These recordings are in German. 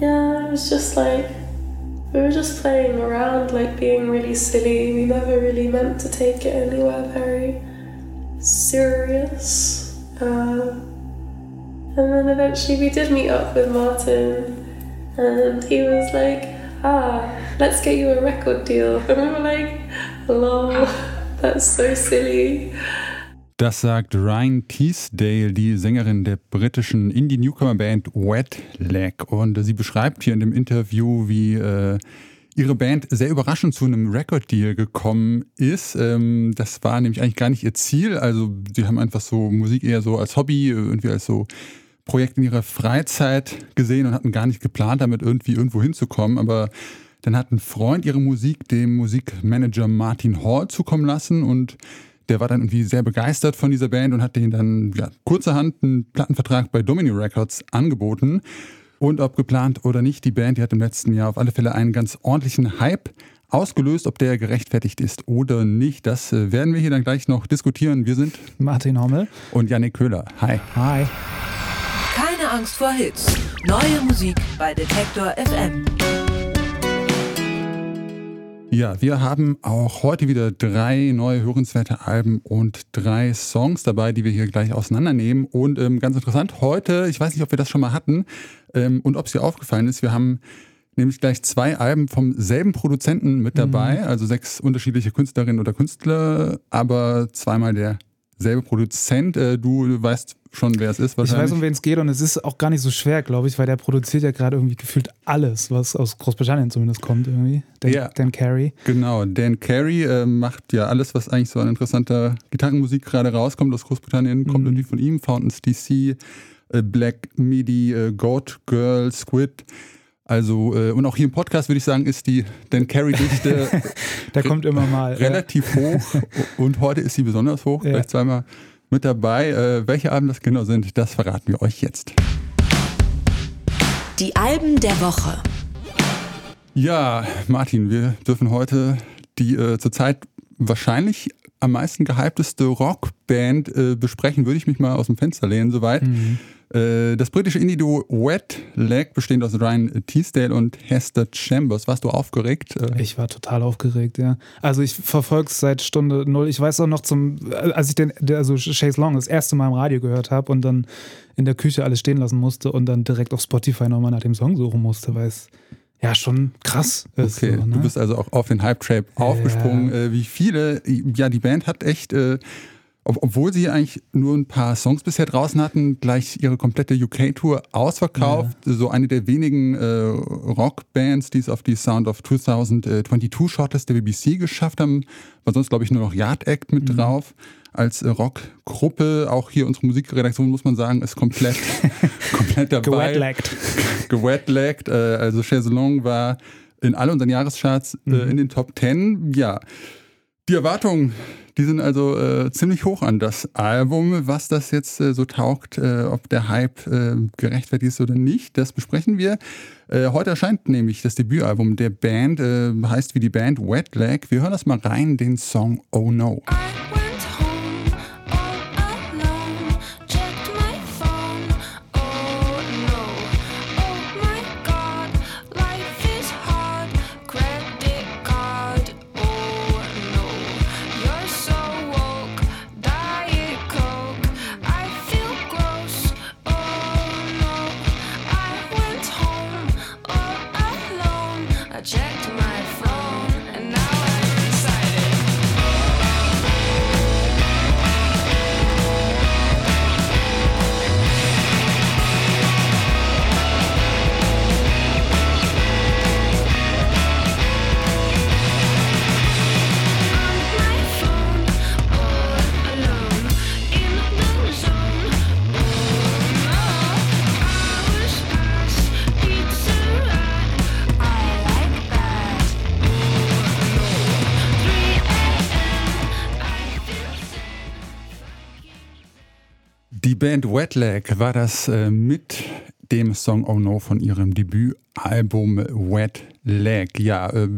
Yeah, it was just like we were just playing around, like being really silly. We never really meant to take it anywhere very serious. Uh, and then eventually we did meet up with Martin, and he was like, "Ah, let's get you a record deal." And we were like, "Lol, that's so silly." Das sagt Ryan Teasdale, die Sängerin der britischen Indie-Newcomer-Band Wet Leg. Und sie beschreibt hier in dem Interview, wie äh, ihre Band sehr überraschend zu einem Record-Deal gekommen ist. Ähm, das war nämlich eigentlich gar nicht ihr Ziel. Also sie haben einfach so Musik eher so als Hobby, irgendwie als so Projekt in ihrer Freizeit gesehen und hatten gar nicht geplant, damit irgendwie irgendwo hinzukommen. Aber dann hat ein Freund ihre Musik dem Musikmanager Martin Hall zukommen lassen und der war dann irgendwie sehr begeistert von dieser Band und hat denen dann ja, kurzerhand einen Plattenvertrag bei Domini Records angeboten. Und ob geplant oder nicht, die Band, die hat im letzten Jahr auf alle Fälle einen ganz ordentlichen Hype ausgelöst. Ob der gerechtfertigt ist oder nicht, das äh, werden wir hier dann gleich noch diskutieren. Wir sind Martin Hommel und Yannick Köhler. Hi. Hi. Keine Angst vor Hits. Neue Musik bei Detektor FM. Ja, wir haben auch heute wieder drei neue hörenswerte Alben und drei Songs dabei, die wir hier gleich auseinandernehmen. Und ähm, ganz interessant, heute, ich weiß nicht, ob wir das schon mal hatten ähm, und ob es dir aufgefallen ist, wir haben nämlich gleich zwei Alben vom selben Produzenten mit dabei, mhm. also sechs unterschiedliche Künstlerinnen oder Künstler, aber zweimal der selbe Produzent. Äh, du weißt schon, wer es ist wahrscheinlich. Ich weiß, um wen es geht und es ist auch gar nicht so schwer, glaube ich, weil der produziert ja gerade irgendwie gefühlt alles, was aus Großbritannien zumindest kommt irgendwie. Dan, ja, Dan Carey. Genau, Dan Carey äh, macht ja alles, was eigentlich so an interessanter Gitarrenmusik gerade rauskommt aus Großbritannien, kommt mhm. irgendwie von ihm. Fountains DC, äh, Black Midi, äh, Goat Girl, Squid. Also, äh, und auch hier im Podcast würde ich sagen, ist die Dan Carey-Dichte. da kommt immer mal. Relativ ja. hoch. Und heute ist sie besonders hoch. Ja. Vielleicht zweimal mit dabei. Äh, welche Alben das genau sind, das verraten wir euch jetzt. Die Alben der Woche. Ja, Martin, wir dürfen heute die äh, zurzeit wahrscheinlich am meisten gehypteste Rockband äh, besprechen. Würde ich mich mal aus dem Fenster lehnen, soweit. Mhm. Äh, das britische Indie-Duo Wet Leg, bestehend aus Ryan Teasdale und Hester Chambers. Warst du aufgeregt? Äh, ich war total aufgeregt, ja. Also ich verfolge es seit Stunde null. Ich weiß auch noch zum, als ich den, also Chase Long das erste Mal im Radio gehört habe und dann in der Küche alles stehen lassen musste und dann direkt auf Spotify nochmal nach dem Song suchen musste, weil es ja schon krass ist. Okay, so, ne? du bist also auch auf den Hype-Trap ja. aufgesprungen. Äh, wie viele, ja, die Band hat echt äh, obwohl sie eigentlich nur ein paar Songs bisher draußen hatten, gleich ihre komplette UK-Tour ausverkauft. Ja. So eine der wenigen äh, Rockbands, die es auf die Sound of 2022 Shortlist der BBC geschafft haben. War sonst, glaube ich, nur noch Yard Act mit mhm. drauf. Als äh, Rockgruppe, auch hier unsere Musikredaktion, muss man sagen, ist komplett, komplett dabei. Gewetleckt. Gewetleckt. Äh, also Chaiselong war in all unseren Jahrescharts äh, mhm. in den Top Ten. Ja, die Erwartungen die sind also äh, ziemlich hoch an das Album. Was das jetzt äh, so taugt, äh, ob der Hype äh, gerechtfertigt ist oder nicht, das besprechen wir. Äh, heute erscheint nämlich das Debütalbum der Band, äh, heißt wie die Band Wet Leg. Wir hören das mal rein, den Song Oh No. Band Wetlag war das äh, mit dem Song Oh No von ihrem Debütalbum Wet Leg. Ja, äh,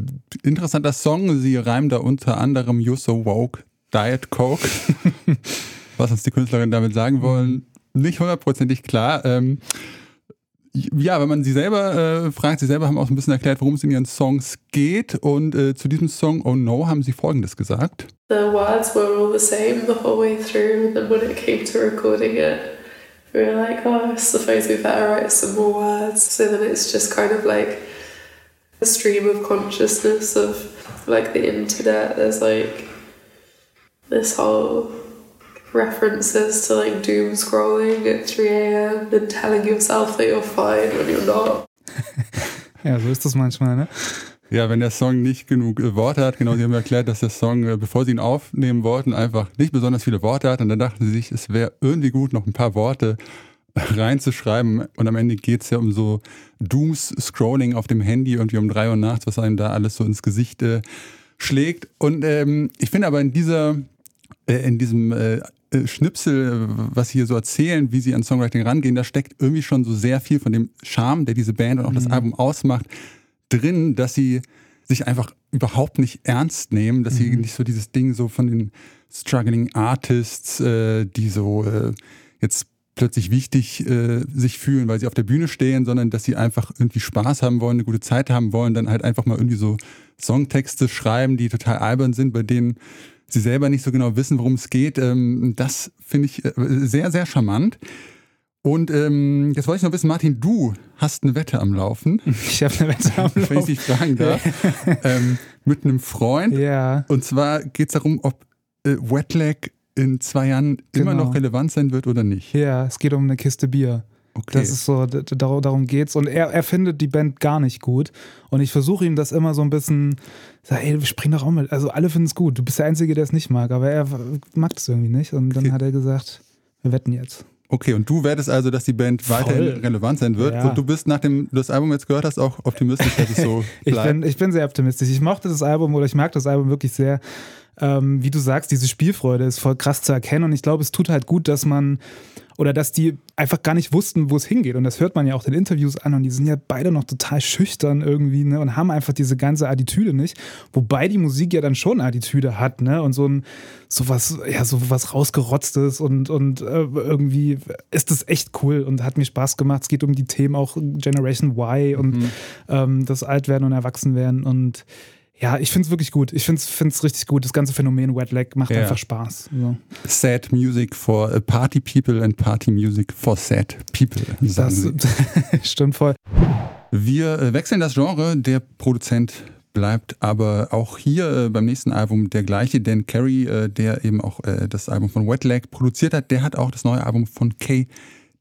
interessanter Song. Sie reimen da unter anderem You So Woke Diet Coke. Was uns die Künstlerinnen damit sagen wollen, nicht hundertprozentig klar. Ähm, Ja, wenn man sie selber äh, fragt, sie selber haben auch ein bisschen erklärt, worum es in ihren Songs geht. Und äh, zu diesem Song Oh No haben sie Folgendes gesagt. The words were all the same the whole way through, and when it came to recording it, we were like, oh, I suppose we better write some more words. So then it's just kind of like a stream of consciousness of like the internet. There's like this whole references to like doom scrolling at 3 a.m. and telling yourself that you're fine when you're not. ja, so ist das manchmal, ne? Ja, wenn der Song nicht genug äh, Worte hat, genau, sie haben erklärt, dass der Song, äh, bevor sie ihn aufnehmen wollten, einfach nicht besonders viele Worte hat. Und dann dachten sie sich, es wäre irgendwie gut, noch ein paar Worte reinzuschreiben. Und am Ende geht es ja um so Dooms-Scrolling auf dem Handy, irgendwie um drei Uhr nachts, was einem da alles so ins Gesicht äh, schlägt. Und ähm, ich finde aber in dieser, äh, in diesem äh, äh, Schnipsel, was sie hier so erzählen, wie sie an Songwriting rangehen, da steckt irgendwie schon so sehr viel von dem Charme, der diese Band und auch mhm. das Album ausmacht, drin, dass sie sich einfach überhaupt nicht ernst nehmen, dass mhm. sie nicht so dieses Ding so von den struggling Artists, äh, die so äh, jetzt plötzlich wichtig äh, sich fühlen, weil sie auf der Bühne stehen, sondern dass sie einfach irgendwie Spaß haben wollen, eine gute Zeit haben wollen, dann halt einfach mal irgendwie so Songtexte schreiben, die total albern sind, bei denen sie selber nicht so genau wissen, worum es geht. Ähm, das finde ich äh, sehr, sehr charmant. Und ähm, jetzt wollte ich noch wissen, Martin, du hast eine Wette am Laufen. Ich habe eine Wette am Laufen. Wenn ich dich fragen darf. ähm, mit einem Freund. Ja. Und zwar geht es darum, ob äh, Wetlag in zwei Jahren genau. immer noch relevant sein wird oder nicht. Ja, es geht um eine Kiste Bier. Okay. Das ist so, darum geht's. Und er, er findet die Band gar nicht gut. Und ich versuche ihm das immer so ein bisschen, sag, ey, spring doch auch mit. Also alle finden es gut. Du bist der Einzige, der es nicht mag. Aber er mag es irgendwie nicht. Und dann hat er gesagt, wir wetten jetzt. Okay, und du wettest also, dass die Band Voll. weiterhin relevant sein wird. Ja. Und du bist, nachdem du das Album jetzt gehört hast, auch optimistisch, dass es so bleibt. ich, bin, ich bin sehr optimistisch. Ich mochte das Album oder ich mag das Album wirklich sehr. Ähm, wie du sagst, diese Spielfreude ist voll krass zu erkennen. Und ich glaube, es tut halt gut, dass man oder dass die einfach gar nicht wussten, wo es hingeht. Und das hört man ja auch in Interviews an und die sind ja beide noch total schüchtern irgendwie ne? und haben einfach diese ganze Attitüde nicht. Wobei die Musik ja dann schon Attitüde hat ne? und so ein sowas, ja, so was rausgerotztes und, und äh, irgendwie ist das echt cool und hat mir Spaß gemacht. Es geht um die Themen auch Generation Y und mhm. ähm, das Altwerden und Erwachsenwerden und ja, ich finde es wirklich gut. Ich finde es richtig gut. Das ganze Phänomen Wet Leg macht ja. einfach Spaß. So. Sad Music for uh, Party People and Party Music for Sad People. Das stimmt voll. Wir äh, wechseln das Genre. Der Produzent bleibt aber auch hier äh, beim nächsten Album der gleiche. Dan Carey, äh, der eben auch das Album von Wet Leg produziert hat, der hat auch das neue Album von Kay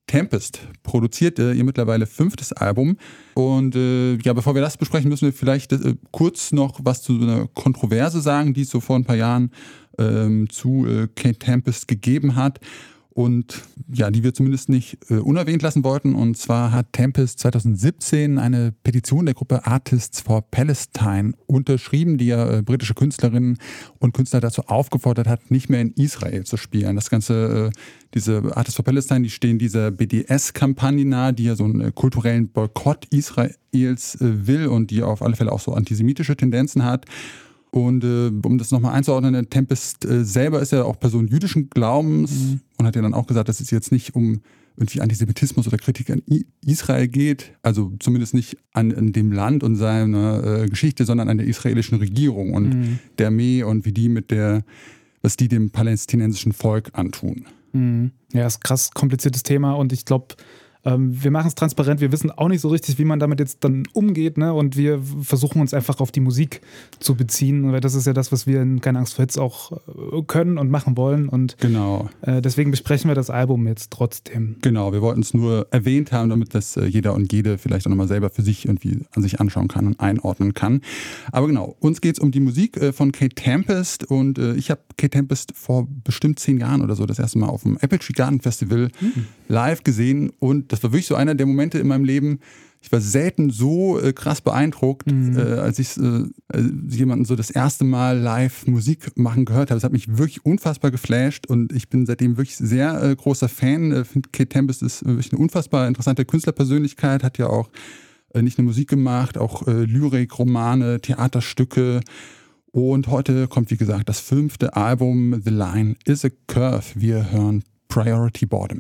Tempest produzierte ihr mittlerweile fünftes Album. Und äh, ja, bevor wir das besprechen, müssen wir vielleicht äh, kurz noch was zu einer Kontroverse sagen, die es so vor ein paar Jahren ähm, zu äh, Kate Tempest gegeben hat und ja, die wir zumindest nicht äh, unerwähnt lassen wollten. Und zwar hat Tempest 2017 eine Petition der Gruppe Artists for Palestine unterschrieben, die ja äh, britische Künstlerinnen und Künstler dazu aufgefordert hat, nicht mehr in Israel zu spielen. Das Ganze, äh, diese Artists for Palestine, die stehen dieser BDS-Kampagne nahe, die ja so einen äh, kulturellen Boykott Israels äh, will und die auf alle Fälle auch so antisemitische Tendenzen hat. Und äh, um das nochmal einzuordnen, der Tempest äh, selber ist ja auch Person jüdischen Glaubens mhm. und hat ja dann auch gesagt, dass es jetzt nicht um irgendwie Antisemitismus oder Kritik an I Israel geht, also zumindest nicht an, an dem Land und seiner äh, Geschichte, sondern an der israelischen Regierung und mhm. der Armee und wie die mit der, was die dem palästinensischen Volk antun. Mhm. Ja, ist ein krass kompliziertes Thema und ich glaube, ähm, wir machen es transparent, wir wissen auch nicht so richtig, wie man damit jetzt dann umgeht, ne? Und wir versuchen uns einfach auf die Musik zu beziehen, weil das ist ja das, was wir in Keine Angst vor Hits auch äh, können und machen wollen. Und genau. Äh, deswegen besprechen wir das Album jetzt trotzdem. Genau, wir wollten es nur erwähnt haben, damit das äh, jeder und jede vielleicht auch nochmal selber für sich irgendwie an sich anschauen kann und einordnen kann. Aber genau, uns geht es um die Musik äh, von Kate Tempest und äh, ich habe Kate Tempest vor bestimmt zehn Jahren oder so das erste Mal auf dem Apple Tree Garden Festival mhm. live gesehen und das war wirklich so einer der Momente in meinem Leben, ich war selten so äh, krass beeindruckt, mhm. äh, als ich äh, jemanden so das erste Mal live Musik machen gehört habe. Es hat mich wirklich unfassbar geflasht und ich bin seitdem wirklich sehr äh, großer Fan. Ich finde, Kate Tempest ist wirklich eine unfassbar interessante Künstlerpersönlichkeit, hat ja auch äh, nicht nur Musik gemacht, auch äh, Lyrik, Romane, Theaterstücke. Und heute kommt, wie gesagt, das fünfte Album, The Line is a Curve. Wir hören Priority Boredom.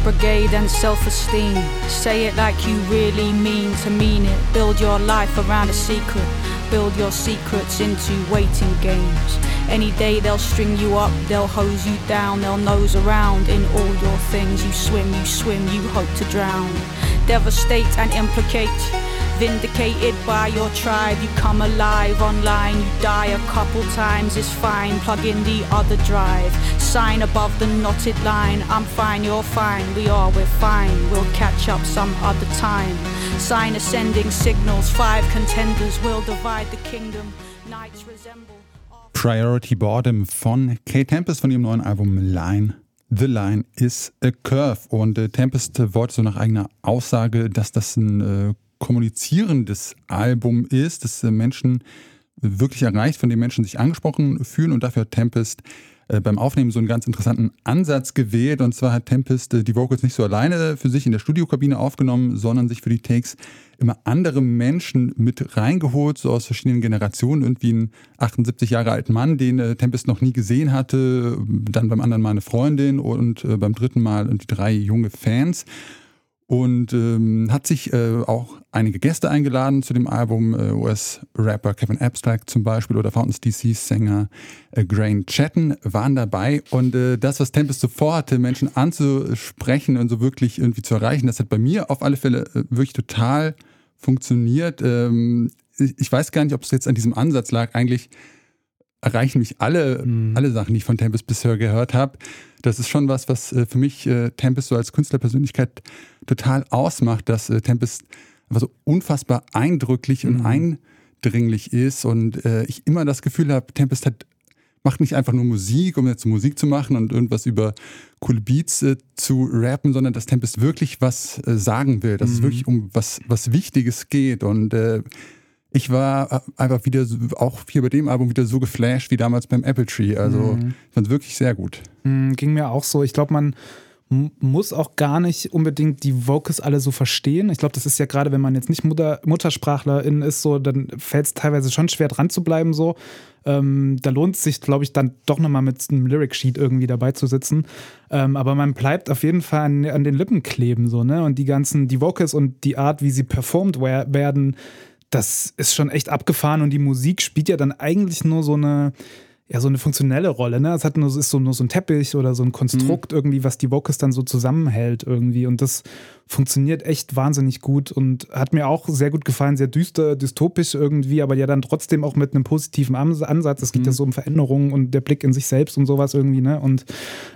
Brigade and self esteem. Say it like you really mean to mean it. Build your life around a secret. Build your secrets into waiting games. Any day they'll string you up, they'll hose you down, they'll nose around in all your things. You swim, you swim, you hope to drown. Devastate and implicate. Vindicated by your tribe, you come alive online, you die a couple times, it's fine. Plug in the other drive, sign above the knotted line. I'm fine, you're fine, we are, we're fine. We'll catch up some other time. Sign ascending signals, five contenders will divide the kingdom. Nights resemble. Priority Boredom von Kate Tempest von ihrem neuen Album Line. The Line is a Curve. Und äh, Tempest wollte so nach eigener Aussage, dass das ein äh, kommunizierendes Album ist, das äh, Menschen wirklich erreicht, von dem Menschen sich angesprochen fühlen. Und dafür hat Tempest äh, beim Aufnehmen so einen ganz interessanten Ansatz gewählt. Und zwar hat Tempest äh, die Vocals nicht so alleine für sich in der Studiokabine aufgenommen, sondern sich für die Takes immer andere Menschen mit reingeholt, so aus verschiedenen Generationen. Irgendwie einen 78 Jahre alten Mann, den Tempest noch nie gesehen hatte. Dann beim anderen Mal eine Freundin und beim dritten Mal irgendwie drei junge Fans und ähm, hat sich äh, auch einige Gäste eingeladen zu dem Album, äh, US-Rapper Kevin Abstract zum Beispiel oder Fountains DC-Sänger äh, Grain Chatton waren dabei und äh, das, was Tempest so vorhatte, Menschen anzusprechen und so wirklich irgendwie zu erreichen, das hat bei mir auf alle Fälle äh, wirklich total funktioniert. Ähm, ich weiß gar nicht, ob es jetzt an diesem Ansatz lag, eigentlich erreichen mich alle, mhm. alle Sachen, die ich von Tempest bisher gehört habe. Das ist schon was, was äh, für mich äh, Tempest so als Künstlerpersönlichkeit total ausmacht, dass äh, Tempest einfach so unfassbar eindrücklich mhm. und eindringlich ist und ich immer das Gefühl habe, Tempest hat macht nicht einfach nur Musik, um jetzt Musik zu machen und irgendwas über coole Beats äh, zu rappen, sondern dass Tempest wirklich was äh, sagen will, dass mhm. es wirklich um was, was Wichtiges geht. Und äh, ich war einfach wieder auch hier bei dem Album wieder so geflasht wie damals beim Apple Tree. Also mhm. ich fand es wirklich sehr gut. Mhm, ging mir auch so. Ich glaube, man muss auch gar nicht unbedingt die Vocals alle so verstehen. Ich glaube, das ist ja gerade, wenn man jetzt nicht Mutter, Muttersprachlerin ist, so, dann fällt es teilweise schon schwer dran zu bleiben. So. Ähm, da lohnt es sich, glaube ich, dann doch nochmal mit einem Lyric-Sheet irgendwie dabei zu sitzen. Ähm, aber man bleibt auf jeden Fall an, an, den Lippen kleben, so, ne? Und die ganzen, die Vocals und die Art, wie sie performt werden, das ist schon echt abgefahren und die Musik spielt ja dann eigentlich nur so eine ja so eine funktionelle Rolle. Ne? Es hat nur, ist so, nur so ein Teppich oder so ein Konstrukt mhm. irgendwie, was die Vocals dann so zusammenhält irgendwie. Und das funktioniert echt wahnsinnig gut und hat mir auch sehr gut gefallen, sehr düster, dystopisch irgendwie, aber ja dann trotzdem auch mit einem positiven Ansatz. Es geht mhm. ja so um Veränderungen und der Blick in sich selbst und sowas irgendwie. Ne? Und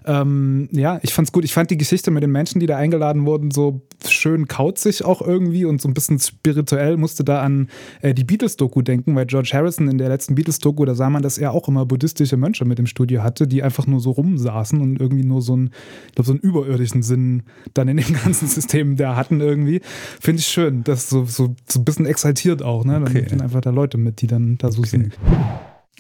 ähm, ja, ich fand's gut. Ich fand die Geschichte mit den Menschen, die da eingeladen wurden, so schön kauzig auch irgendwie und so ein bisschen spirituell. Musste da an äh, die Beatles-Doku denken, weil George Harrison in der letzten Beatles-Doku, da sah man, dass er auch immer buddhistische Mönche mit im Studio hatte, die einfach nur so rumsaßen und irgendwie nur so einen, ich glaube, so einen überirdischen Sinn dann in dem ganzen System da hatten irgendwie. Finde ich schön. Das so, so, so ein bisschen exaltiert auch, ne? Dann okay. sind einfach da Leute mit, die dann da so okay. sind.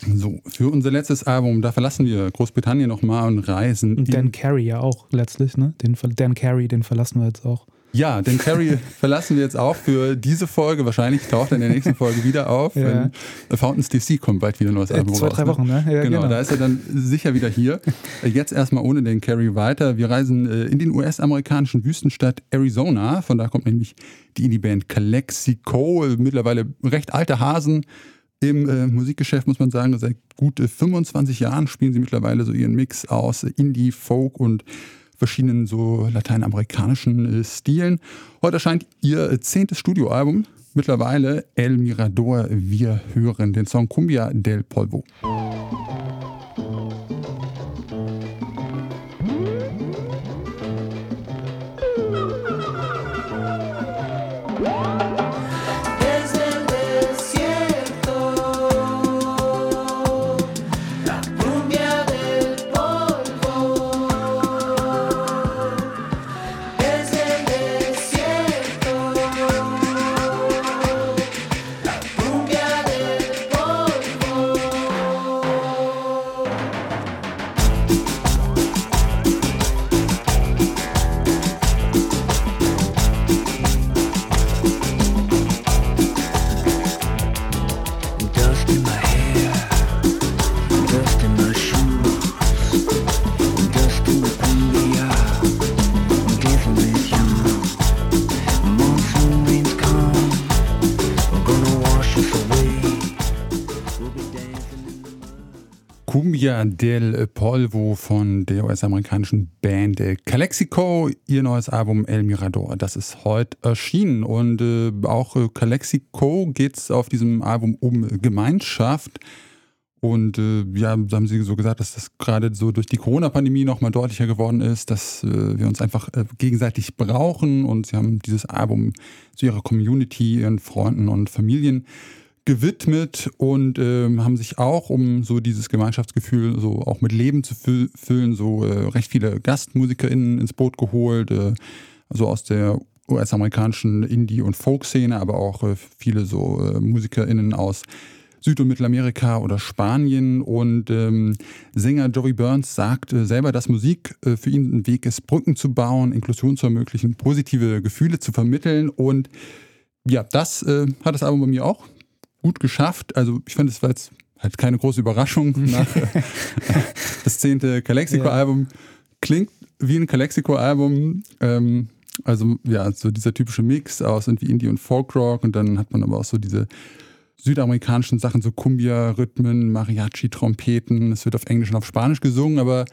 So, für unser letztes Album, da verlassen wir Großbritannien nochmal und reisen. Und Dan Carey ja auch letztlich, ne? Den, Dan Carey, den verlassen wir jetzt auch. Ja, den Carrie verlassen wir jetzt auch für diese Folge. Wahrscheinlich taucht er in der nächsten Folge wieder auf. Ja. Fountains DC kommt bald wieder ein neues Album Zwei, raus. Zwei, drei Wochen, ne? Ja, genau, genau, da ist er dann sicher wieder hier. Jetzt erstmal ohne den Carrie weiter. Wir reisen äh, in den US-amerikanischen Wüstenstadt Arizona. Von da kommt nämlich die Indie-Band Calexico. Mittlerweile recht alte Hasen im äh, Musikgeschäft, muss man sagen. Seit gut 25 Jahren spielen sie mittlerweile so ihren Mix aus Indie, Folk und verschiedenen so lateinamerikanischen äh, Stilen. Heute erscheint ihr zehntes Studioalbum. Mittlerweile El Mirador. Wir hören den Song Cumbia del Polvo. Del Polvo von der US-amerikanischen Band Calexico. Ihr neues Album El Mirador, das ist heute erschienen. Und äh, auch äh, Calexico geht es auf diesem Album um Gemeinschaft. Und äh, ja, haben sie so gesagt, dass das gerade so durch die Corona-Pandemie nochmal deutlicher geworden ist, dass äh, wir uns einfach äh, gegenseitig brauchen. Und sie haben dieses Album zu ihrer Community, ihren Freunden und Familien gewidmet und ähm, haben sich auch, um so dieses Gemeinschaftsgefühl so auch mit Leben zu fü füllen, so äh, recht viele GastmusikerInnen ins Boot geholt, äh, also aus der US-amerikanischen Indie- und Folk-Szene, aber auch äh, viele so äh, MusikerInnen aus Süd- und Mittelamerika oder Spanien. Und ähm, Sänger Joey Burns sagt äh, selber, dass Musik äh, für ihn ein Weg ist, Brücken zu bauen, Inklusion zu ermöglichen, positive Gefühle zu vermitteln. Und ja, das äh, hat das Album bei mir auch gut geschafft. Also ich fand, es war jetzt halt keine große Überraschung nach das zehnte Calexico-Album. Klingt wie ein Calexico-Album. Ähm, also ja, so dieser typische Mix aus irgendwie Indie und Folkrock und dann hat man aber auch so diese südamerikanischen Sachen, so Cumbia-Rhythmen, Mariachi-Trompeten. Es wird auf Englisch und auf Spanisch gesungen, aber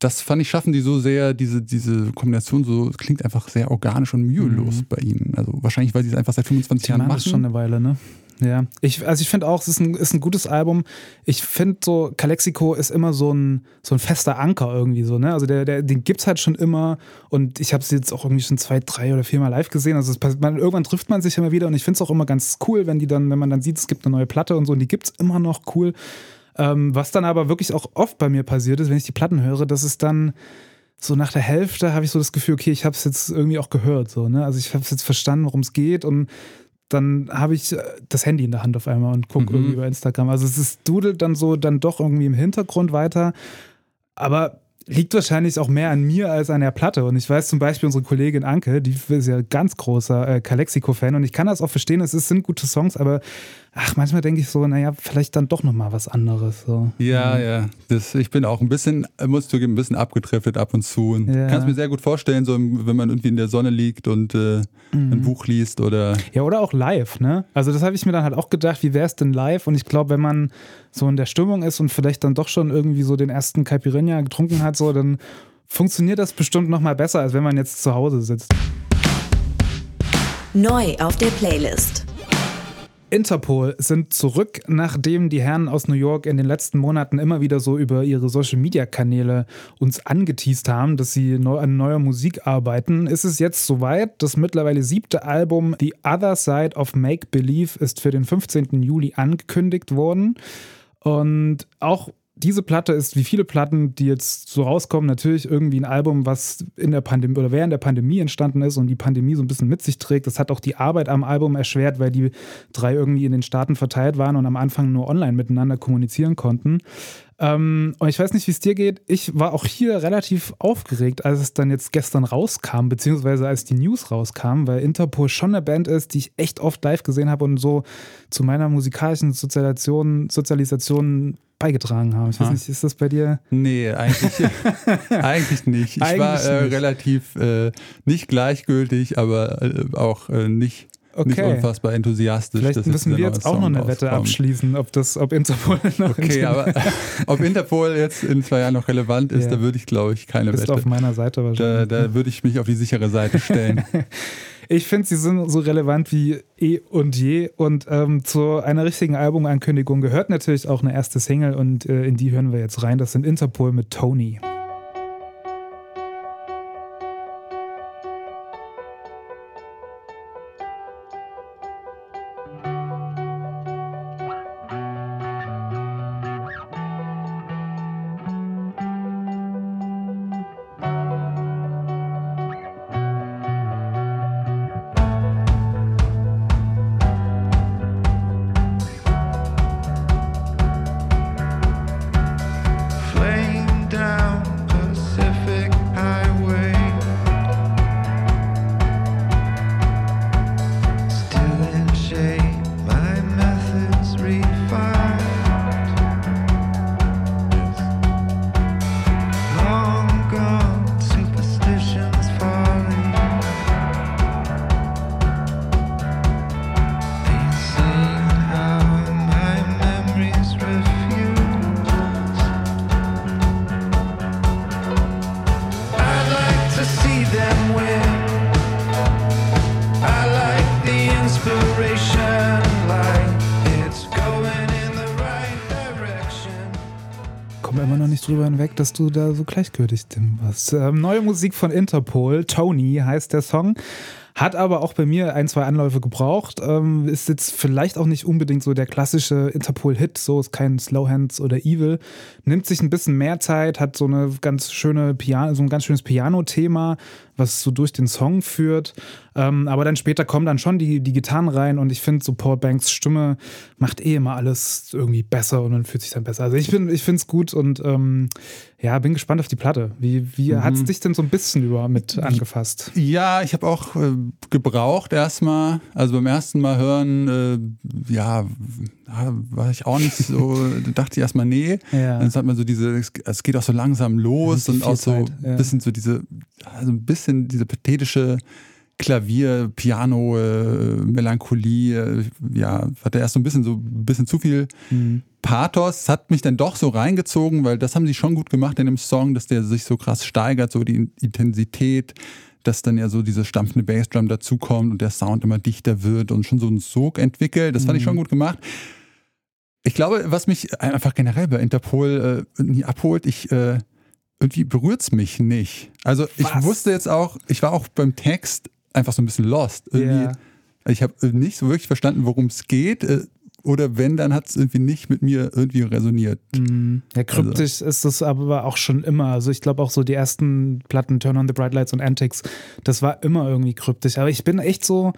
das fand ich, schaffen die so sehr, diese, diese Kombination so, klingt einfach sehr organisch und mühelos mhm. bei ihnen. Also wahrscheinlich, weil sie es einfach seit 25 Jahren machen. Das schon eine Weile, ne? Ja, ich, also ich finde auch, es ist ein, ist ein gutes Album. Ich finde so, Calexico ist immer so ein, so ein fester Anker irgendwie so, ne? Also der, der, den gibt's halt schon immer und ich habe sie jetzt auch irgendwie schon zwei, drei oder viermal live gesehen. Also es, man, irgendwann trifft man sich immer wieder und ich finde es auch immer ganz cool, wenn die dann, wenn man dann sieht, es gibt eine neue Platte und so und die gibt's immer noch cool. Ähm, was dann aber wirklich auch oft bei mir passiert ist, wenn ich die Platten höre, dass es dann so nach der Hälfte habe ich so das Gefühl, okay, ich habe es jetzt irgendwie auch gehört, so, ne? Also ich habe es jetzt verstanden, worum es geht und dann habe ich äh, das Handy in der Hand auf einmal und gucke mhm. irgendwie über Instagram. Also es ist, dudelt dann so dann doch irgendwie im Hintergrund weiter. Aber liegt wahrscheinlich auch mehr an mir als an der Platte. Und ich weiß zum Beispiel unsere Kollegin Anke, die ist ja ganz großer äh, Calexico-Fan und ich kann das auch verstehen, es sind gute Songs, aber ach, manchmal denke ich so, naja, vielleicht dann doch nochmal was anderes. So. Ja, mhm. ja. Das, ich bin auch ein bisschen, muss zugeben, ein bisschen abgetreffelt ab und zu. Und ja. kann es mir sehr gut vorstellen, so wenn man irgendwie in der Sonne liegt und äh, mhm. ein Buch liest oder. Ja, oder auch live, ne? Also das habe ich mir dann halt auch gedacht, wie wäre es denn live? Und ich glaube, wenn man so in der Stimmung ist und vielleicht dann doch schon irgendwie so den ersten Caipirinha getrunken hat, so, dann funktioniert das bestimmt nochmal besser, als wenn man jetzt zu Hause sitzt. Neu auf der Playlist. Interpol sind zurück, nachdem die Herren aus New York in den letzten Monaten immer wieder so über ihre Social-Media-Kanäle uns angeteased haben, dass sie an neuer Musik arbeiten. Ist es jetzt soweit? Das mittlerweile siebte Album The Other Side of Make Believe ist für den 15. Juli angekündigt worden. Und auch diese Platte ist wie viele Platten, die jetzt so rauskommen, natürlich irgendwie ein Album, was in der Pandemie oder während der Pandemie entstanden ist und die Pandemie so ein bisschen mit sich trägt. Das hat auch die Arbeit am Album erschwert, weil die drei irgendwie in den Staaten verteilt waren und am Anfang nur online miteinander kommunizieren konnten. Ähm, und ich weiß nicht, wie es dir geht. Ich war auch hier relativ aufgeregt, als es dann jetzt gestern rauskam, beziehungsweise als die News rauskam, weil Interpol schon eine Band ist, die ich echt oft live gesehen habe und so zu meiner musikalischen Sozialisation, Sozialisation beigetragen haben. Ich weiß nicht, ist das bei dir? Nee, eigentlich, eigentlich nicht. Ich eigentlich war äh, relativ äh, nicht gleichgültig, aber äh, auch äh, nicht. Okay. Nicht unfassbar enthusiastisch. Vielleicht müssen wir jetzt auch noch eine Wette abschließen, ob das, ob Interpol noch Okay, aber ob Interpol jetzt in zwei Jahren noch relevant ist, ja. da würde ich, glaube ich, keine Bist Wette. auf meiner Seite wahrscheinlich. Da, da würde ich mich auf die sichere Seite stellen. Ich finde, sie sind so relevant wie eh und je. Und ähm, zu einer richtigen Albumankündigung gehört natürlich auch eine erste Single und äh, in die hören wir jetzt rein. Das sind Interpol mit Tony. Drüber hinweg, dass du da so gleichgültig warst. Ähm, neue Musik von Interpol, Tony heißt der Song. Hat aber auch bei mir ein, zwei Anläufe gebraucht. Ähm, ist jetzt vielleicht auch nicht unbedingt so der klassische Interpol-Hit, so ist kein Slowhands oder Evil. Nimmt sich ein bisschen mehr Zeit, hat so eine ganz schöne Piano, so ein ganz schönes Piano-Thema, was so durch den Song führt. Ähm, aber dann später kommen dann schon die, die Gitarren rein und ich finde, so Paul Banks Stimme macht eh immer alles irgendwie besser und dann fühlt sich dann besser. Also ich, ich finde es gut und ähm, ja, bin gespannt auf die Platte. Wie, wie mhm. hat es dich denn so ein bisschen über mit angefasst? Ja, ich habe auch äh, gebraucht erstmal. Also beim ersten Mal hören, äh, ja, war ich auch nicht so, dachte ich erstmal, nee. Ja. Dann hat man so diese, es geht auch so langsam los und auch so ein ja. bisschen so diese, also ein bisschen diese pathetische Klavier, Piano, äh, Melancholie, äh, ja, hatte erst so ein bisschen so ein bisschen zu viel mhm. Pathos, hat mich dann doch so reingezogen, weil das haben sie schon gut gemacht in dem Song, dass der sich so krass steigert, so die Intensität, dass dann ja so diese stampfende Bassdrum dazukommt und der Sound immer dichter wird und schon so einen Sog entwickelt. Das fand ich schon mhm. gut gemacht. Ich glaube, was mich einfach generell bei Interpol äh, nie abholt, ich äh, irgendwie berührt es mich nicht. Also ich was? wusste jetzt auch, ich war auch beim Text einfach so ein bisschen lost. Irgendwie, yeah. Ich habe nicht so wirklich verstanden, worum es geht. Äh, oder wenn, dann hat es irgendwie nicht mit mir irgendwie resoniert. Mhm. Ja, kryptisch also. ist es aber auch schon immer. Also ich glaube auch so die ersten Platten, Turn on the Bright Lights und Antics, das war immer irgendwie kryptisch. Aber ich bin echt so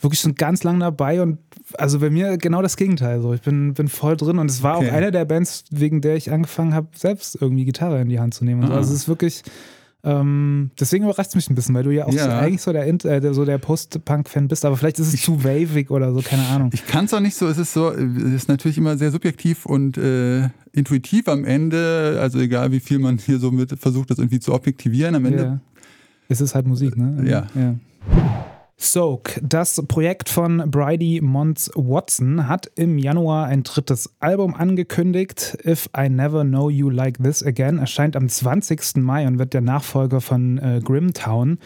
wirklich schon ganz lang dabei und also bei mir genau das Gegenteil. So. Ich bin, bin voll drin und es war okay. auch eine der Bands, wegen der ich angefangen habe, selbst irgendwie Gitarre in die Hand zu nehmen. Ah. Also es ist wirklich ähm, deswegen überrascht es mich ein bisschen, weil du ja auch ja. So, eigentlich so der, äh, so der Post-Punk-Fan bist, aber vielleicht ist es ich, zu wavig oder so, keine Ahnung. Ich kann es auch nicht so, es ist so, es ist natürlich immer sehr subjektiv und äh, intuitiv am Ende, also egal wie viel man hier so mit versucht, das irgendwie zu objektivieren, am Ende. Ja. Es ist halt Musik, ne? ja. ja. Soak, das Projekt von Bridie Mons Watson, hat im Januar ein drittes Album angekündigt. If I Never Know You Like This Again erscheint am 20. Mai und wird der Nachfolger von äh, Grimtown,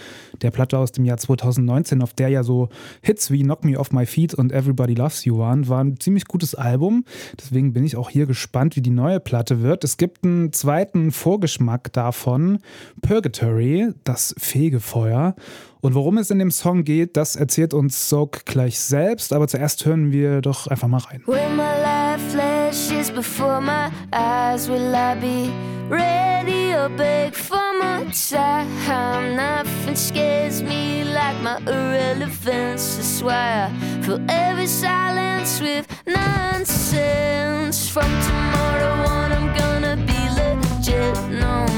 der Platte aus dem Jahr 2019, auf der ja so Hits wie Knock Me Off My Feet und Everybody Loves You waren. War ein ziemlich gutes Album. Deswegen bin ich auch hier gespannt, wie die neue Platte wird. Es gibt einen zweiten Vorgeschmack davon: Purgatory, das Fegefeuer. Und worum es in dem Song geht, das erzählt uns Soak gleich selbst, aber zuerst hören wir doch einfach mal rein. When my life flashes before my eyes, will I be ready or beg for more time? Nothing scares me like my irrelevance. That's why I fill every silence with nonsense. From tomorrow on, I'm gonna be legit no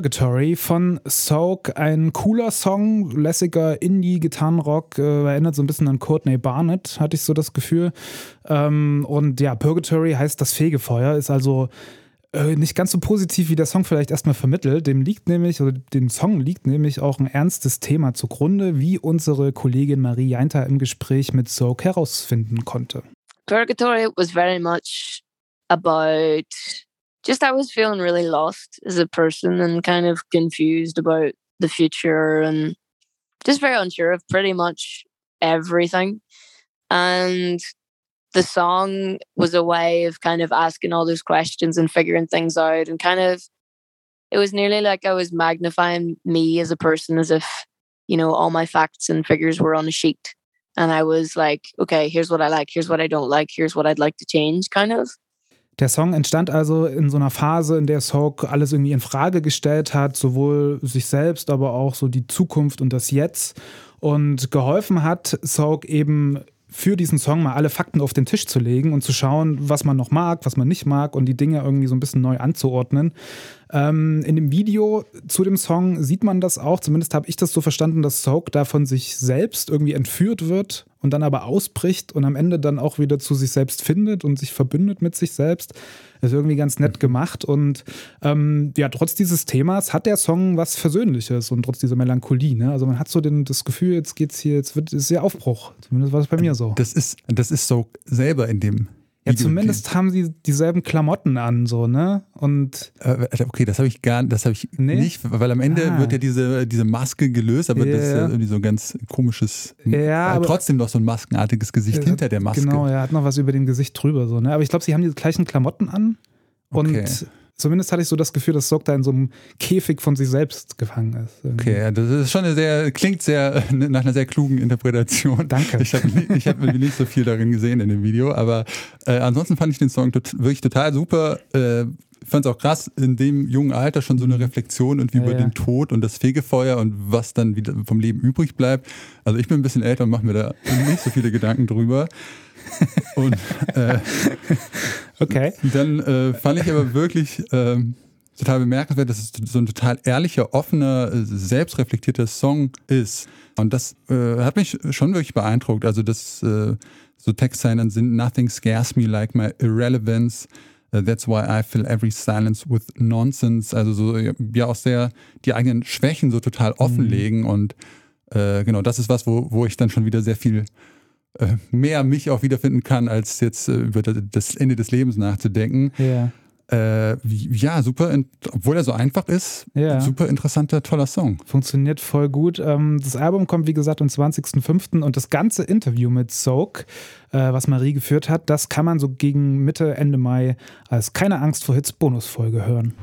Purgatory von Soak. Ein cooler Song, lässiger Indie-Gitarrenrock. Äh, erinnert so ein bisschen an Courtney Barnett, hatte ich so das Gefühl. Ähm, und ja, Purgatory heißt das Fegefeuer, ist also äh, nicht ganz so positiv, wie der Song vielleicht erstmal vermittelt. Dem liegt nämlich, oder dem Song liegt nämlich auch ein ernstes Thema zugrunde, wie unsere Kollegin Marie Jainter im Gespräch mit Soak herausfinden konnte. Purgatory was very much about just I was feeling really lost as a person and kind of confused about the future and just very unsure of pretty much everything. And the song was a way of kind of asking all those questions and figuring things out and kind of it was nearly like I was magnifying me as a person as if, you know, all my facts and figures were on a sheet. And I was like, okay, here's what I like, here's what I don't like, here's what I'd like to change, kind of. Der Song entstand also in so einer Phase, in der Soak alles irgendwie in Frage gestellt hat, sowohl sich selbst, aber auch so die Zukunft und das Jetzt. Und geholfen hat Soak eben für diesen Song mal alle Fakten auf den Tisch zu legen und zu schauen, was man noch mag, was man nicht mag und die Dinge irgendwie so ein bisschen neu anzuordnen. Ähm, in dem Video zu dem Song sieht man das auch, zumindest habe ich das so verstanden, dass Soak da von sich selbst irgendwie entführt wird und dann aber ausbricht und am Ende dann auch wieder zu sich selbst findet und sich verbündet mit sich selbst. Das ist irgendwie ganz nett gemacht und ähm, ja, trotz dieses Themas hat der Song was Versöhnliches und trotz dieser Melancholie. Ne? Also man hat so den, das Gefühl, jetzt geht's hier, jetzt wird es ja Aufbruch. Zumindest war es bei mir so. Das ist, das ist so selber in dem. Ja, zumindest haben sie dieselben Klamotten an, so, ne? Und Äh, okay, das habe ich gar das habe ich Nee? nicht, weil am Ende Ah. wird ja diese, diese Maske gelöst, aber das ist Ja. irgendwie so ein ganz komisches, Ja, äh, aber- trotzdem noch so ein maskenartiges Gesicht Er hinter hat- der Maske. Genau, er hat noch was über dem Gesicht drüber, so, ne? Aber ich glaube, sie haben die gleichen Klamotten an. Und Okay. Zumindest hatte ich so das Gefühl, dass Sock da in so einem Käfig von sich selbst gefangen ist. irgendwie. Okay, ja, das ist schon eine sehr, klingt sehr nach einer sehr klugen Interpretation. Danke. Ich habe ich hab nicht so viel darin gesehen in dem Video, aber äh, ansonsten fand ich den Song tot, wirklich total super. Äh, fand es auch krass, in dem jungen Alter schon so eine Reflexion irgendwie Ja, über ja. den Tod und das Fegefeuer und was dann wieder vom Leben übrig bleibt. Also ich bin ein bisschen älter und mache mir da nicht so viele Gedanken drüber. Und äh, Okay. dann äh, fand ich aber wirklich ähm, total bemerkenswert, dass es so ein total ehrlicher, offener, äh, selbstreflektierter Song ist. Und das äh, hat mich schon wirklich beeindruckt. Also, dass äh, so Textzeilen sind: Nothing scares me like my irrelevance. Uh, that's why I fill every silence with nonsense. Also, so ja auch sehr die eigenen Schwächen so total offenlegen. Und äh, genau, das ist was, wo, wo ich dann schon wieder sehr viel äh, mehr mich auch wiederfinden kann, als jetzt äh, über das- Ende des Lebens nachzudenken. Ja. Äh, ja, super, obwohl er so einfach ist, Ja. super interessanter, toller Song. Funktioniert voll gut. Ähm, Das Album kommt, wie gesagt, am 20.05. und das ganze Interview mit Soak, äh, was Marie geführt hat, das kann man so gegen Mitte, Ende Mai als Keine Angst vor Hits Bonusfolge hören.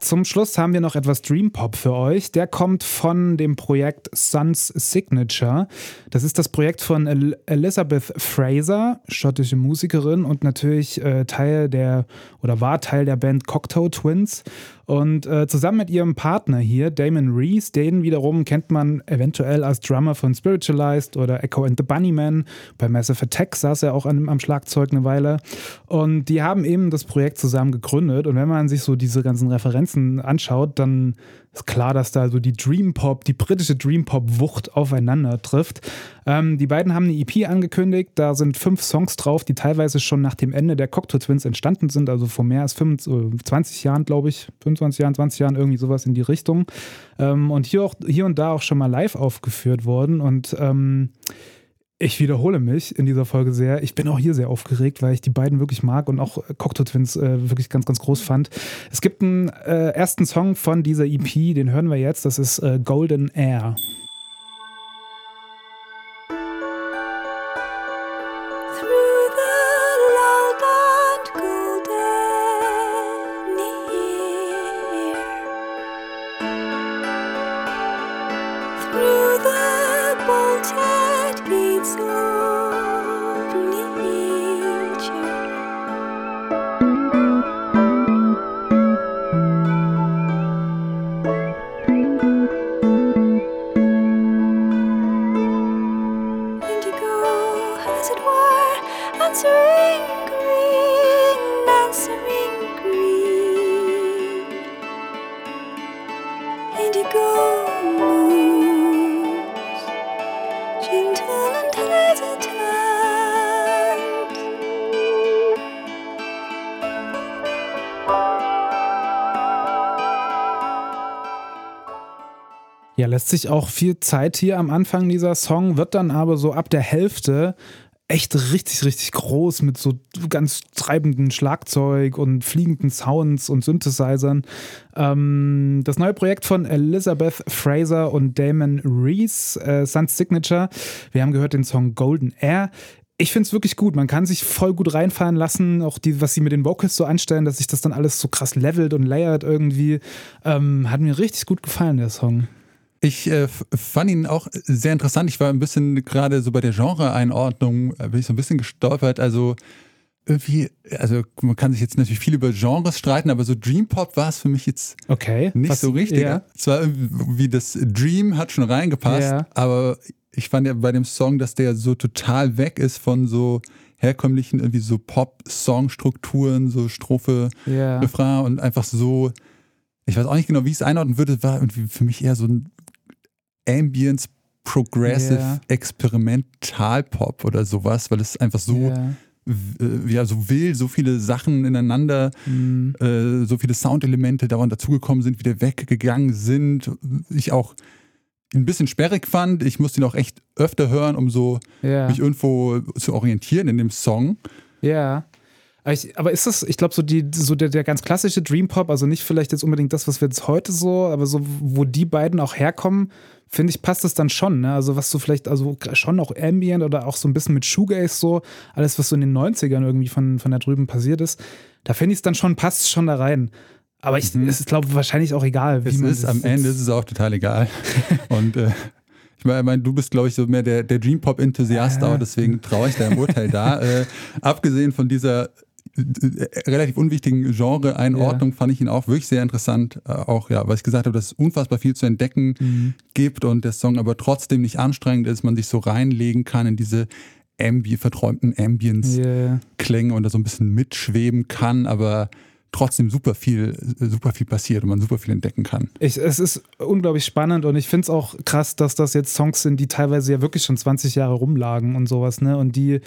Zum Schluss haben wir noch etwas Dream Pop für euch. Der kommt von dem Projekt Sun's Signature. Das ist das Projekt von El Elizabeth Fraser, schottische Musikerin und natürlich äh, Teil der oder war Teil der Band Cocteau Twins. Und äh, zusammen mit ihrem Partner hier, Damon Reese, den wiederum kennt man eventuell als Drummer von Spiritualized oder Echo and the Bunnymen. Bei Massive Attack saß er auch an, am Schlagzeug eine Weile. Und die haben eben das Projekt zusammen gegründet. Und wenn man sich so diese ganzen Referenzen anschaut, dann ist klar, dass da so die Dream Pop, die britische Dream Pop Wucht aufeinander trifft. Ähm, die beiden haben eine EP angekündigt. Da sind fünf Songs drauf, die teilweise schon nach dem Ende der Cocteau Twins entstanden sind, also vor mehr als 25, 20 Jahren, glaube ich, 25 Jahren, 20 Jahren, irgendwie sowas in die Richtung. Ähm, und hier, auch, hier und da auch schon mal live aufgeführt worden. Und ähm, ich wiederhole mich in dieser Folge sehr. Ich bin auch hier sehr aufgeregt, weil ich die beiden wirklich mag und auch Cocteau Twins äh, wirklich ganz, ganz groß fand. Es gibt einen äh, ersten Song von dieser EP, den hören wir jetzt. Das ist äh, Golden Air. sky. Ja, lässt sich auch viel Zeit hier am Anfang dieser Song, wird dann aber so ab der Hälfte echt richtig, richtig groß mit so ganz treibenden Schlagzeug und fliegenden Sounds und Synthesizern. Ähm, das neue Projekt von Elizabeth Fraser und Damon Reese, äh, Sun's Signature. Wir haben gehört den Song Golden Air. Ich finde es wirklich gut. Man kann sich voll gut reinfahren lassen. Auch die, was sie mit den Vocals so anstellen, dass sich das dann alles so krass levelt und layert irgendwie. Ähm, hat mir richtig gut gefallen, der Song. Ich äh, fand ihn auch sehr interessant. Ich war ein bisschen gerade so bei der Genre-Einordnung, äh, bin ich so ein bisschen gestolpert. Also irgendwie, also man kann sich jetzt natürlich viel über Genres streiten, aber so Dream Pop war es für mich jetzt Okay. nicht was- so richtig. Ja. Zwar irgendwie das Dream hat schon reingepasst, Ja. aber ich fand ja bei dem Song, dass der so total weg ist von so herkömmlichen irgendwie so Pop-Song-Strukturen, so Strophe, Ja. Refrain und einfach so ich weiß auch nicht genau, wie ich es einordnen würde, war irgendwie für mich eher so ein Ambience Progressive Ja. Experimentalpop oder sowas, weil es einfach so, w- ja, so will, so viele Sachen ineinander, Mhm. äh, so viele Soundelemente dauernd dazugekommen sind, wieder weggegangen sind. Ich auch ein bisschen sperrig fand. Ich musste ihn auch echt öfter hören, um so Ja. mich irgendwo zu orientieren in dem Song. Ja. Aber, ich, aber ist das, ich glaube, so, die, so der, der ganz klassische Dream Pop, also nicht vielleicht jetzt unbedingt das, was wir jetzt heute so, aber so, wo die beiden auch herkommen, finde ich, passt das dann schon. Ne? Also, was so vielleicht, also schon auch Ambient oder auch so ein bisschen mit Shoegaze so, alles, was so in den 90ern irgendwie von, von da drüben passiert ist, da finde ich es dann schon, passt schon da rein. Aber ich, es ist, glaube ich, wahrscheinlich auch egal, wie Es man ist am Ende ist es auch total egal. Und äh, ich meine, du bist, glaube ich, so mehr der, der Dream Pop-Enthusiast, Ja. auch deswegen traue ich deinem Urteil da. Äh, abgesehen von dieser relativ unwichtigen Genre-Einordnung fand ich ihn auch wirklich sehr interessant. Äh, auch, ja, weil ich gesagt habe, dass es unfassbar viel zu entdecken Mhm. gibt und der Song aber trotzdem nicht anstrengend ist, man sich so reinlegen kann in diese Ambi verträumten Ambience-Klänge Yeah. und da so ein bisschen mitschweben kann, aber trotzdem super viel, super viel passiert und man super viel entdecken kann. Ich, es ist unglaublich spannend und ich finde es auch krass, dass das jetzt Songs sind, die teilweise ja wirklich schon 20 Jahre rumlagen und sowas, ne? Und die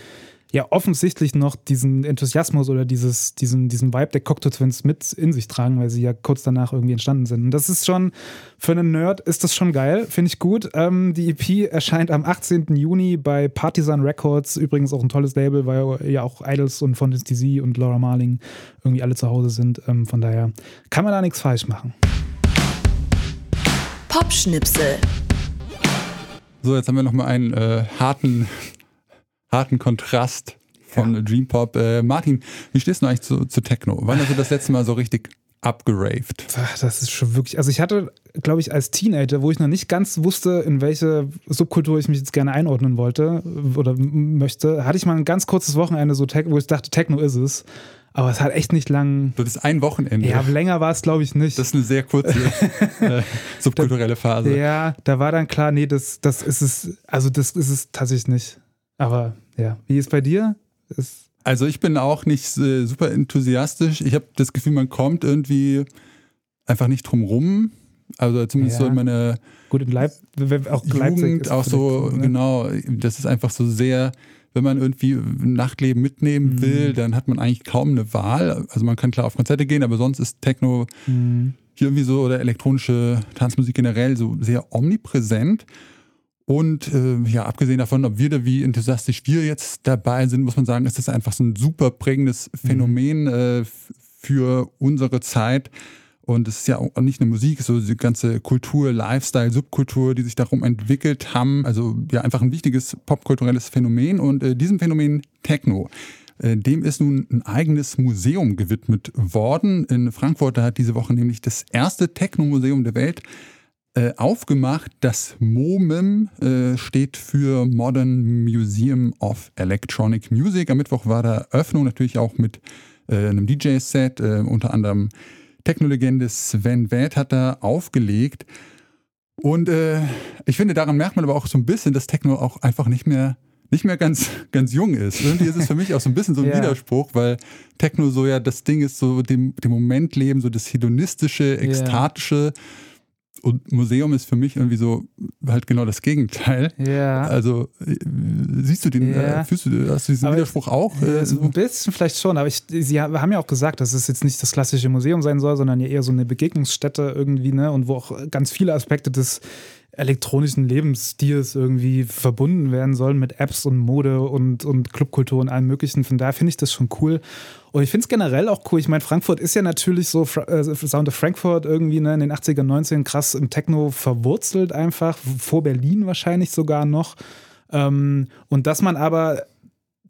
ja offensichtlich noch diesen Enthusiasmus oder dieses, diesen, diesen Vibe der Cocteau Twins mit in sich tragen, weil sie ja kurz danach irgendwie entstanden sind. Und das ist schon, für einen Nerd ist das schon geil, finde ich gut. Ähm, die EP erscheint am 18. Juni bei Partisan Records, übrigens auch ein tolles Label, weil ja auch Idols und Fontaines DC und Laura Marling irgendwie alle zu Hause sind. Ähm, von daher kann man da nichts falsch machen. Popschnipsel. So, jetzt haben wir nochmal einen äh, harten, harten Kontrast von Dream Pop. Äh, Martin, wie stehst du eigentlich zu, zu Techno? Wann hast du das letzte Mal so richtig abgeraved? Das ist schon wirklich. Also ich hatte, glaube ich, als Teenager, wo ich noch nicht ganz wusste, in welche Subkultur ich mich jetzt gerne einordnen wollte oder m- möchte, hatte ich mal ein ganz kurzes Wochenende, so Tech, wo ich dachte, Techno ist es. Aber es hat echt nicht lang. Du hattest ein Wochenende. Ja, länger war es, glaube ich, nicht. Das ist eine sehr kurze äh, subkulturelle Phase. ja, da war dann klar, nee, das, das ist es, also das ist es tatsächlich nicht. Aber ja, wie ist bei dir? Ist, Also ich bin auch nicht äh, super enthusiastisch. Ich habe das Gefühl, man kommt irgendwie einfach nicht drum rum. Also zumindest Ja. so in meiner gut, in Leip auch Jugend auch so, ne? genau, das ist einfach so sehr, wenn man irgendwie Nachtleben mitnehmen Mhm. will, dann hat man eigentlich kaum eine Wahl. Also man kann klar auf Konzerte gehen, aber sonst ist Techno Mhm. hier irgendwie so oder elektronische Tanzmusik generell so sehr omnipräsent. Und äh, ja, abgesehen davon, ob wir da wie enthusiastisch wir jetzt dabei sind, muss man sagen, ist das einfach so ein super prägendes Phänomen äh, f- für unsere Zeit. Und es ist ja auch nicht nur Musik, so die ganze Kultur, Lifestyle, Subkultur, die sich darum entwickelt haben. Also ja, einfach ein wichtiges popkulturelles Phänomen. Und äh, diesem Phänomen Techno, äh, dem ist nun ein eigenes Museum gewidmet worden. In Frankfurt da hat diese Woche nämlich das erste Techno-Museum der Welt äh, aufgemacht. Das MOMIM äh, steht für Modern Museum of Electronic Music. Am Mittwoch war da Öffnung, natürlich auch mit äh, einem DJ-Set, äh, unter anderem Technolegende Sven Väth hat da aufgelegt. Und äh, ich finde, daran merkt man aber auch so ein bisschen, dass Techno auch einfach nicht mehr, nicht mehr ganz, ganz jung ist. Irgendwie ist es für mich auch so ein bisschen so ein Ja. Widerspruch, weil Techno so ja das Ding ist, so dem, dem Momentleben, so das hedonistische, ekstatische. Und Museum ist für mich irgendwie so halt genau das Gegenteil. Ja. Also äh, siehst du den, Ja. äh, fühlst du, hast du diesen Aber Widerspruch auch? Äh, so ein bisschen vielleicht schon, aber ich, sie haben ja auch gesagt, dass es jetzt nicht das klassische Museum sein soll, sondern ja eher so eine Begegnungsstätte irgendwie, ne? Und wo auch ganz viele Aspekte des elektronischen Lebensstils irgendwie verbunden werden sollen mit Apps und Mode und, und Clubkultur und allem möglichen. Von daher finde ich das schon cool. Und ich finde es generell auch cool. Ich meine, Frankfurt ist ja natürlich so, äh, Sound of Frankfurt irgendwie ne, in den 80er, 90ern krass im Techno verwurzelt einfach, vor Berlin wahrscheinlich sogar noch. Ähm, und dass man aber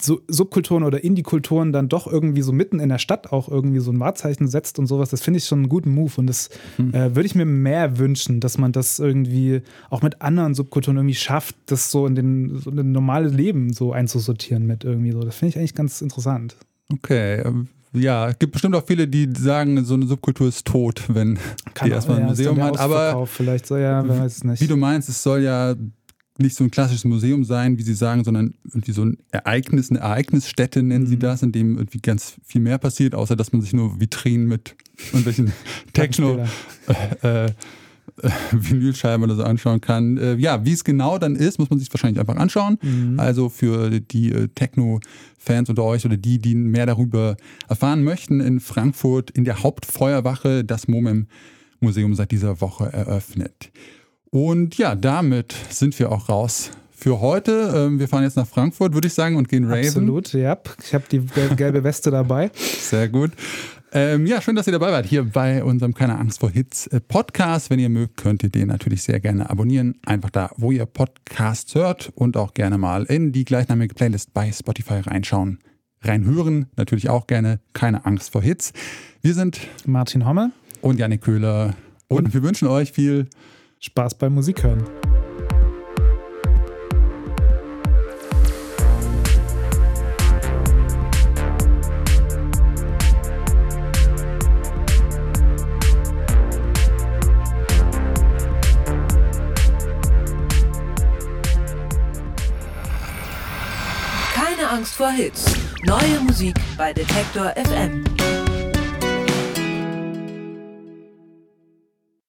so Subkulturen oder Indie-Kulturen dann doch irgendwie so mitten in der Stadt auch irgendwie so ein Wahrzeichen setzt und sowas, das finde ich schon einen guten Move. Und das äh, würde ich mir mehr wünschen, dass man das irgendwie auch mit anderen Subkulturen irgendwie schafft, das so in den so in ein normales Leben so einzusortieren mit irgendwie so. Das finde ich eigentlich ganz interessant. Okay, ähm, ja, es gibt bestimmt auch viele, die sagen, so eine Subkultur ist tot, wenn die erstmal ein ja, Museum hat. Aber vielleicht so, ja, wer weiß es nicht. wie du meinst, es soll ja nicht so ein klassisches Museum sein, wie sie sagen, sondern irgendwie so ein Ereignis, eine Ereignisstätte nennen Mhm. sie das, in dem irgendwie ganz viel mehr passiert, außer dass man sich nur Vitrinen mit irgendwelchen Techno, Plattenspieler. äh, Vinylscheibe oder so anschauen kann. Äh, ja, wie es genau dann ist, muss man sich wahrscheinlich einfach anschauen. Mhm. Also für die äh, Techno-Fans unter euch oder die, die mehr darüber erfahren möchten, in Frankfurt in der Hauptfeuerwache das MOMEM-Museum seit dieser Woche eröffnet. Und ja, damit sind wir auch raus für heute. Ähm, wir fahren jetzt nach Frankfurt, würde ich sagen, und gehen Raven. Absolut, ja. Ich habe die gel- gelbe Weste dabei. Sehr gut. Ähm, ja, schön, dass ihr dabei wart hier bei unserem Keine Angst vor Hits äh, Podcast. Wenn ihr mögt, könnt ihr den natürlich sehr gerne abonnieren. Einfach da, wo ihr Podcasts hört und auch gerne mal in die gleichnamige Playlist bei Spotify reinschauen, reinhören. Natürlich auch gerne Keine Angst vor Hits. Wir sind Martin Homme, und Janik Köhler und wir wünschen euch viel Spaß beim Musik hören. Keine Angst vor Hits. Neue Musik bei Detektor FM.